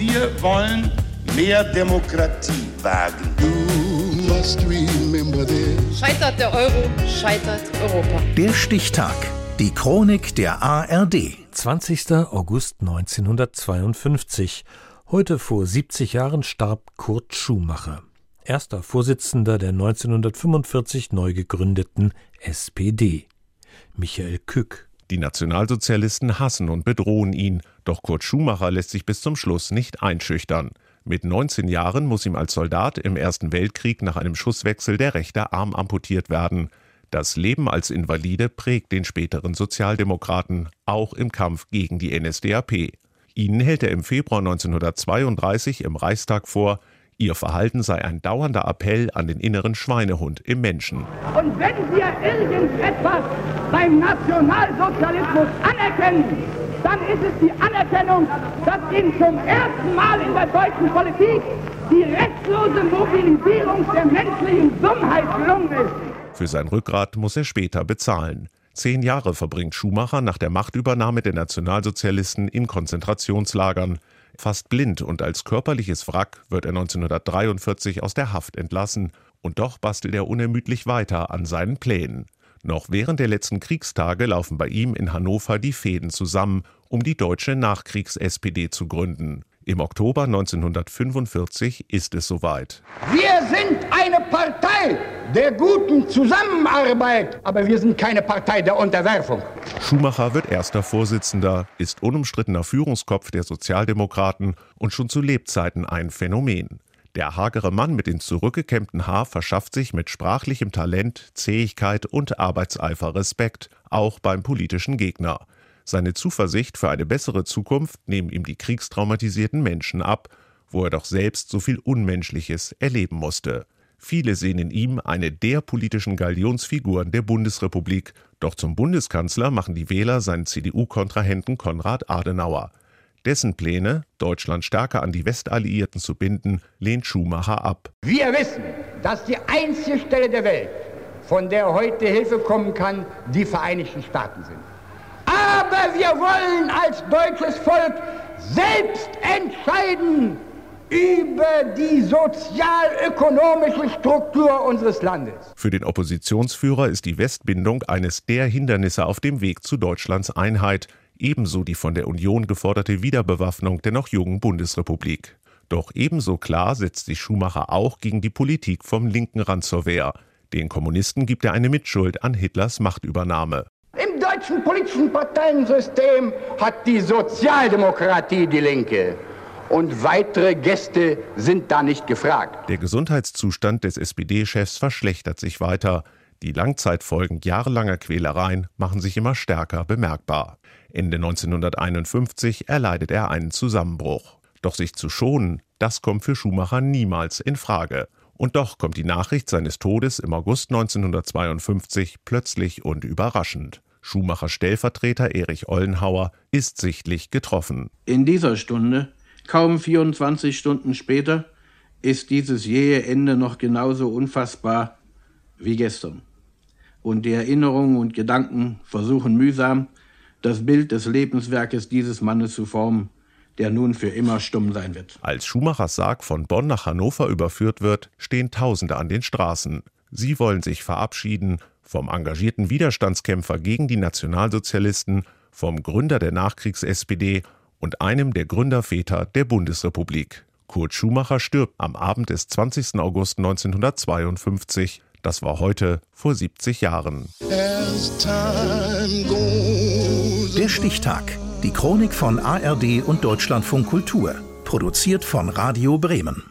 Wir wollen mehr Demokratie wagen. Scheitert der Euro, scheitert Europa. Der Stichtag. Die Chronik der ARD. 20. August 1952. Heute vor 70 Jahren starb Kurt Schumacher, erster Vorsitzender der 1945 neu gegründeten SPD. Michael Kück. Die Nationalsozialisten hassen und bedrohen ihn, doch Kurt Schumacher lässt sich bis zum Schluss nicht einschüchtern. Mit 19 Jahren muss ihm als Soldat im Ersten Weltkrieg nach einem Schusswechsel der rechte Arm amputiert werden. Das Leben als Invalide prägt den späteren Sozialdemokraten, auch im Kampf gegen die NSDAP. Ihnen hält er im Februar 1932 im Reichstag vor, Ihr Verhalten sei ein dauernder Appell an den inneren Schweinehund im Menschen. Und wenn wir irgendetwas beim Nationalsozialismus anerkennen, dann ist es die Anerkennung, dass ihm zum ersten Mal in der deutschen Politik die restlose Mobilisierung der menschlichen Dummheit gelungen ist. Für sein Rückgrat muss er später bezahlen. Zehn Jahre verbringt Schumacher nach der Machtübernahme der Nationalsozialisten in Konzentrationslagern. Fast blind und als körperliches Wrack wird er 1943 aus der Haft entlassen, und doch bastelt er unermüdlich weiter an seinen Plänen. Noch während der letzten Kriegstage laufen bei ihm in Hannover die Fäden zusammen, um die deutsche Nachkriegs-SPD zu gründen. Im Oktober 1945 ist es soweit. Wir sind eine Partei der guten Zusammenarbeit, aber wir sind keine Partei der Unterwerfung. Schumacher wird erster Vorsitzender, ist unumstrittener Führungskopf der Sozialdemokraten und schon zu Lebzeiten ein Phänomen. Der hagere Mann mit dem zurückgekämmten Haar verschafft sich mit sprachlichem Talent, Zähigkeit und Arbeitseifer Respekt, auch beim politischen Gegner. Seine Zuversicht für eine bessere Zukunft nehmen ihm die kriegstraumatisierten Menschen ab, wo er doch selbst so viel Unmenschliches erleben musste. Viele sehen in ihm eine der politischen Galionsfiguren der Bundesrepublik, doch zum Bundeskanzler machen die Wähler seinen CDU-Kontrahenten Konrad Adenauer. Dessen Pläne, Deutschland stärker an die Westalliierten zu binden, lehnt Schumacher ab. Wir wissen, dass die einzige Stelle der Welt, von der heute Hilfe kommen kann, die Vereinigten Staaten sind. Aber wir wollen als deutsches Volk selbst entscheiden über die sozial-ökonomische Struktur unseres Landes. Für den Oppositionsführer ist die Westbindung eines der Hindernisse auf dem Weg zu Deutschlands Einheit, ebenso die von der Union geforderte Wiederbewaffnung der noch jungen Bundesrepublik. Doch ebenso klar setzt sich Schumacher auch gegen die Politik vom linken Rand zur Wehr. Den Kommunisten gibt er eine Mitschuld an Hitlers Machtübernahme. Deutschen politischen Parteiensystem hat die Sozialdemokratie die Linke. Und weitere Gäste sind da nicht gefragt. Der Gesundheitszustand des SPD-Chefs verschlechtert sich weiter. Die Langzeitfolgen jahrelanger Quälereien machen sich immer stärker bemerkbar. Ende 1951 erleidet er einen Zusammenbruch. Doch sich zu schonen, das kommt für Schumacher niemals in Frage. Und doch kommt die Nachricht seines Todes im August 1952 plötzlich und überraschend. Schumachers Stellvertreter Erich Ollenhauer ist sichtlich getroffen. In dieser Stunde, kaum 24 Stunden später, ist dieses jähe Ende noch genauso unfassbar wie gestern. Und die Erinnerungen und Gedanken versuchen mühsam, das Bild des Lebenswerkes dieses Mannes zu formen, der nun für immer stumm sein wird. Als Schumachers Sarg von Bonn nach Hannover überführt wird, stehen Tausende an den Straßen. Sie wollen sich verabschieden vom engagierten Widerstandskämpfer gegen die Nationalsozialisten, vom Gründer der Nachkriegs-SPD und einem der Gründerväter der Bundesrepublik. Kurt Schumacher stirbt am Abend des 20. August 1952. Das war heute vor 70 Jahren. Der Stichtag. Die Chronik von ARD und Deutschlandfunk Kultur. Produziert von Radio Bremen.